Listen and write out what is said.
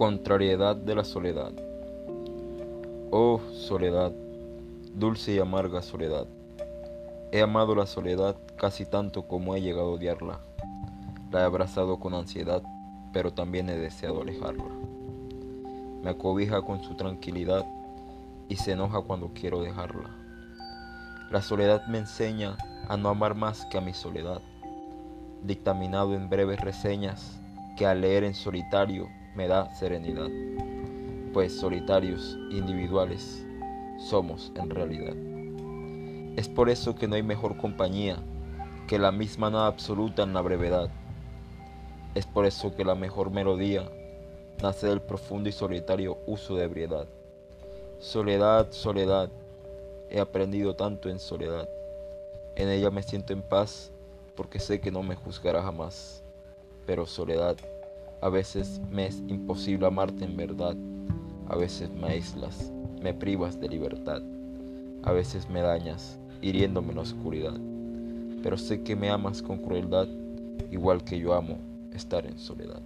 Contrariedad de la soledad. Oh soledad, dulce y amarga soledad. He amado la soledad casi tanto como he llegado a odiarla. La he abrazado con ansiedad, pero también he deseado alejarla. Me acobija con su tranquilidad y se enoja cuando quiero dejarla. La soledad me enseña a no amar más que a mi soledad, dictaminado en breves reseñas que al leer en solitario me da serenidad, pues solitarios, individuales, somos en realidad. Es por eso que no hay mejor compañía que la misma nada absoluta en la brevedad. Es por eso que la mejor melodía nace del profundo y solitario uso de ebriedad. Soledad, soledad, he aprendido tanto en soledad. En ella me siento en paz porque sé que no me juzgará jamás. Pero soledad, a veces me es imposible amarte en verdad. A veces me aíslas, me privas de libertad. A veces me dañas, hiriéndome en la oscuridad. Pero sé que me amas con crueldad, igual que yo amo estar en soledad.